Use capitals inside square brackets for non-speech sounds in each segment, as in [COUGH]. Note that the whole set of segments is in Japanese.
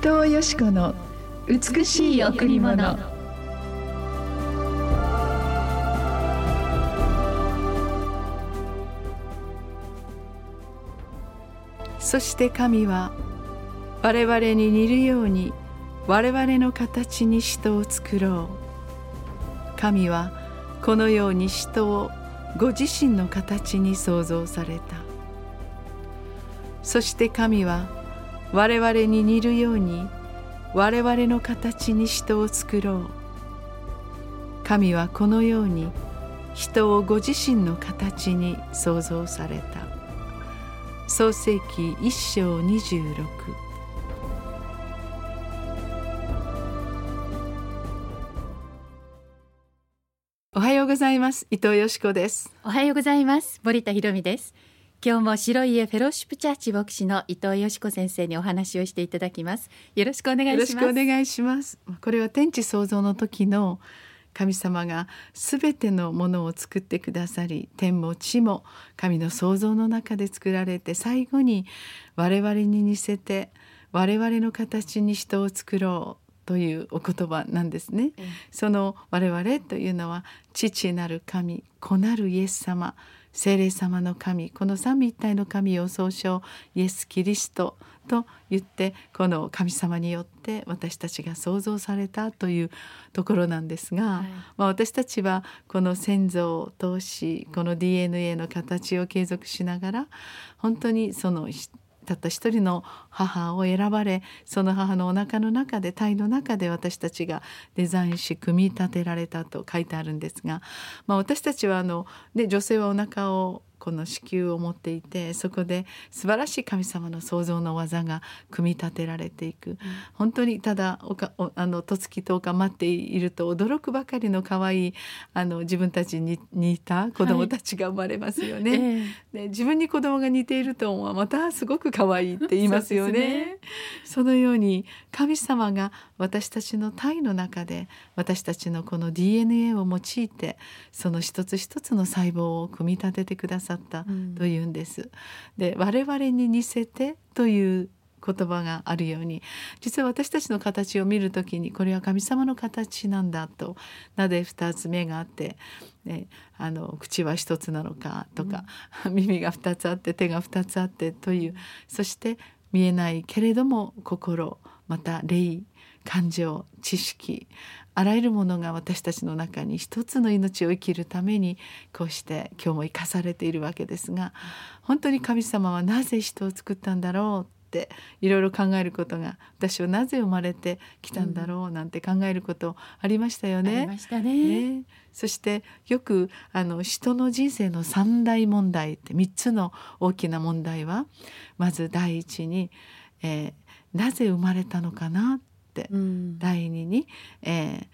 藤よし子の美しい贈り物。そして神は我々に似るように我々の形に人を作ろう。神はこのように人をご自身の形に創造された。そして神は我々に似るように我々の形に人を作ろう。神はこのように人をご自身の形に創造された。創世記一章二十六。おはようございます。伊藤よしこです。おはようございます。森田博美です。今日も白い家フェローシップチャーチ牧師の伊藤よしこ先生にお話をしていただきます。よろしくお願いします。よろしくお願いします。これは天地創造の時の神様がすべてのものを作ってくださり天も地も神の創造の中で作られて最後に我々に似せて我々の形に人を作ろうというお言葉なんですね。その我々というのは父なる神子なるイエス様聖霊様の神この三位一体の神を総称イエス・キリストと言ってこの神様によって私たちが創造されたというところなんですが、はい、まあ、私たちはこの先祖を通しこの DNA の形を継続しながら本当にそのたった一人の母を選ばれその母のお腹の中で体の中で私たちがデザインし組み立てられたと書いてあるんですが、まあ、私たちはあの、ね、女性はお腹をこの子宮を持っていてそこで素晴らしい神様の創造の技が組み立てられていく、うん、本当にただおかおあの十月10日待っていると驚くばかりの可愛いあの自分たちに似た子供たちが生まれますよね。はい、で自分に子供が似ているとまたすごく可愛いって言いますよね。ね。そのように神様が私たちの体の中で私たちのこの DNA を用いてその一つ一つの細胞を組み立ててくださったというんです。うん、で我々に似せてという言葉があるように実は私たちの形を見る時にこれは神様の形なんだとなぜ2つ目があって、ね、あの口は1つなのかとか、うん、耳が2つあって手が2つあってというそして見えないけれども心また霊感情知識あらゆるものが私たちの中に一つの命を生きるためにこうして今日も生かされているわけですが本当に神様はなぜ人を作ったんだろうっていろいろ考えることが私はなぜ生まれてきたんだろうなんて考えることありましたよね。ねねそしてよくあの人の人生の三大問題って3つの大きな問題はまず第一に、えー、なぜ生まれたのかな、うん、第二に、え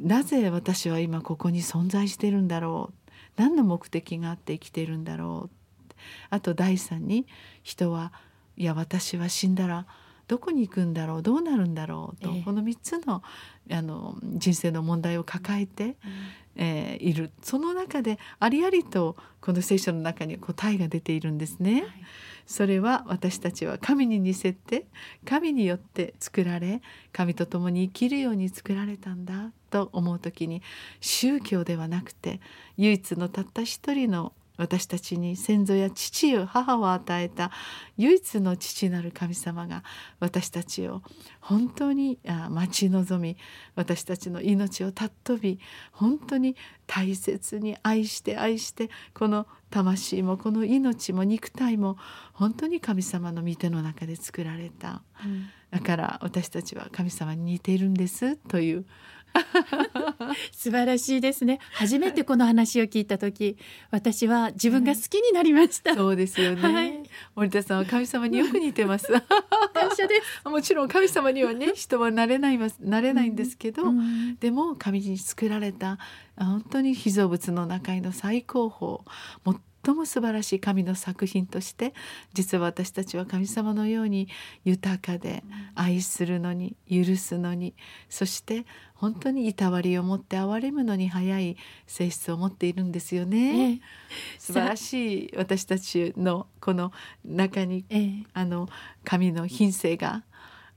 ー、なぜ私は今ここに存在してるんだろう。何の目的があって生きているんだろう。あと第三に人はいや私は死んだらどこに行くんだろうどうなるんだろうと、えー、この3つのあの人生の問題を抱えて、うん、えー、いる。その中でありありとこの聖書の中に答えが出ているんですね。はい、それは私たちは神に似せて神によって作られ神と共に生きるように作られたんだと思う時に宗教ではなくて唯一のたった一人の私たちに先祖や父よ母を与えた唯一の父なる神様が私たちを本当に待ち望み私たちの命を尊び本当に大切に愛して愛してこの魂もこの命も肉体も本当に神様の御手の中で作られた、うん、だから私たちは神様に似ているんですという [LAUGHS] 素晴らしいですね。初めてこの話を聞いた時私は自分が好きになりました、そうですよね、はい、森田さんは神様によく似てます。感謝です。[LAUGHS] もちろん神様にはね人はなれないますなれないんですけど、うん、でも神に作られた本当に被造物の中の最高峰最も素晴らしい神の作品として実は私たちは神様のように豊かで愛するのに許すのにそして本当にいたわりを持って憐れむのに早い性質を持っているんですよね。ええ、素晴らしい私たちのこの中に、え、あの神の品性が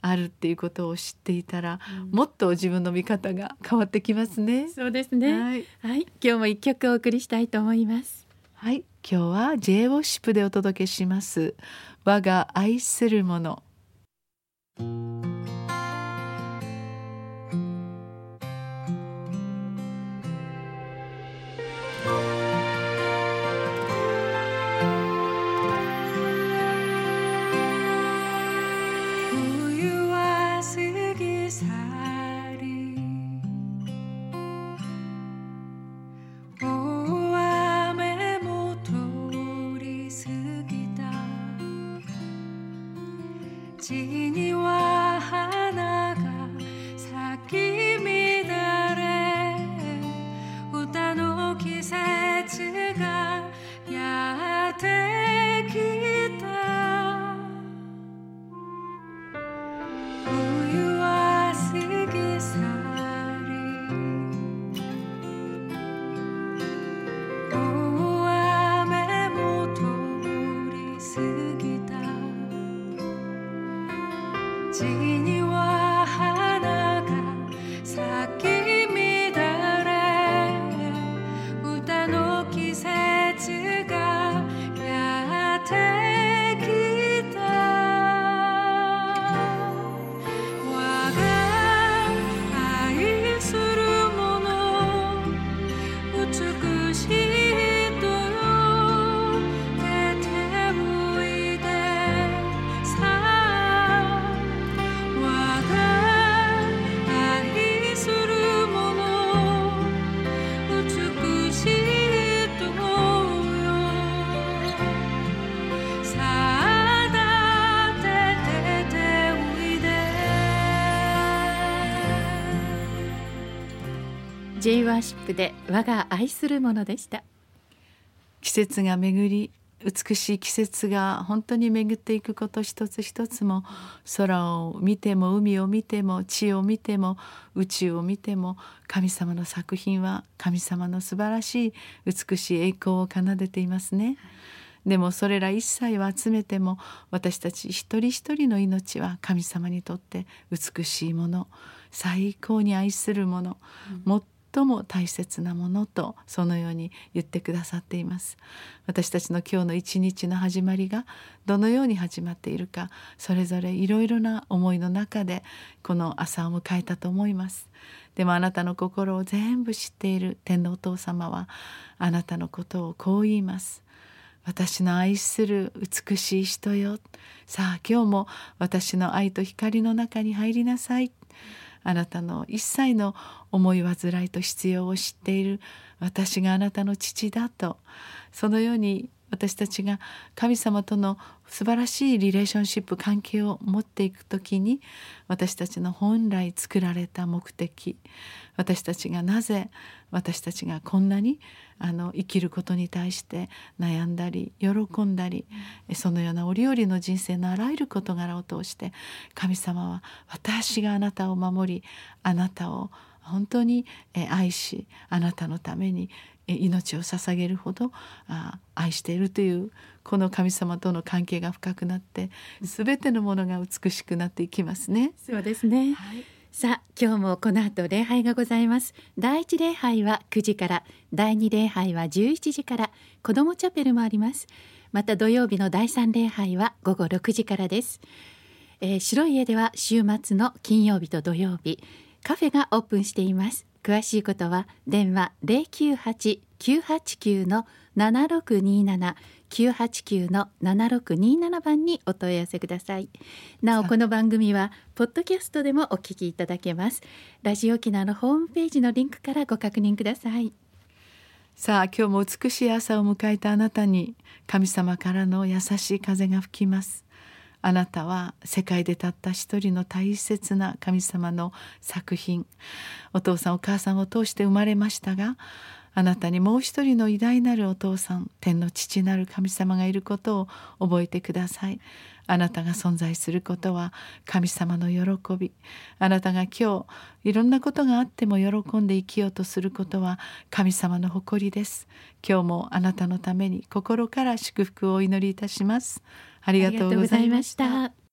あるっていうことを知っていたら、うんもっと自分の見方が変わってきますね。そうですね。はい、はい、今日も一曲お送りしたいと思います。はい、今日は J ウォッシップでお届けします。我が愛するもの。地 J ワーシップで我が愛するものでした。季節が巡り美しい季節が本当に巡っていくこと一つ一つも空を見ても海を見ても地を見ても宇宙を見ても神様の作品は神様の素晴らしい美しい栄光を奏でていますね。でもそれら一切を集めても私たち一人一人の命は神様にとって美しいもの最高に愛するもの、最も大切なものとそのように言ってくださっています。私たちの今日の一日の始まりがどのように始まっているかそれぞれいろいろな思いの中でこの朝を迎えたと思います。でもあなたの心を全部知っている天皇お父様はあなたのことをこう言います。私の愛する美しい人よ。さあ今日も私の愛と光の中に入りなさい。あなたの一切の思い煩いと必要を知っている私があなたの父だと。そのように私たちが神様との素晴らしいリレーションシップ関係を持っていく時に私たちの本来作られた目的私たちがなぜ私たちがこんなにあの生きることに対して悩んだり喜んだりそのような折々の人生のあらゆる事柄を通して神様は私があなたを守りあなたを本当に愛しあなたのために命を捧げるほどあ愛しているというこの神様との関係が深くなって全てのものが美しくなっていきますね。そうですね。さあ今日もこの後礼拝がございます。第一礼拝は9時から第二礼拝は11時から子どもチャペルもあります。また土曜日の第三礼拝は午後6時からです、えー白い家では週末の金曜日と土曜日カフェがオープンしています詳しいことは電話098-989の7627 989の7627番にお問い合わせください。なおこの番組はポッドキャストでもお聞きいただけます。ラジオ沖縄のホームページのリンクからご確認ください。さあ今日も美しい朝を迎えたあなたに神様からの優しい風が吹きます。あなたは世界でたった一人の大切な神様の作品。お父さんお母さんを通して生まれましたがあなたにもう一人の偉大なるお父さん天の父なる神様がいることを覚えてください。あなたが存在することは神様の喜び。あなたが今日いろんなことがあっても喜んで生きようとすることは神様の誇りです。今日もあなたのために心から祝福をお祈りいたします。ありがとうございました。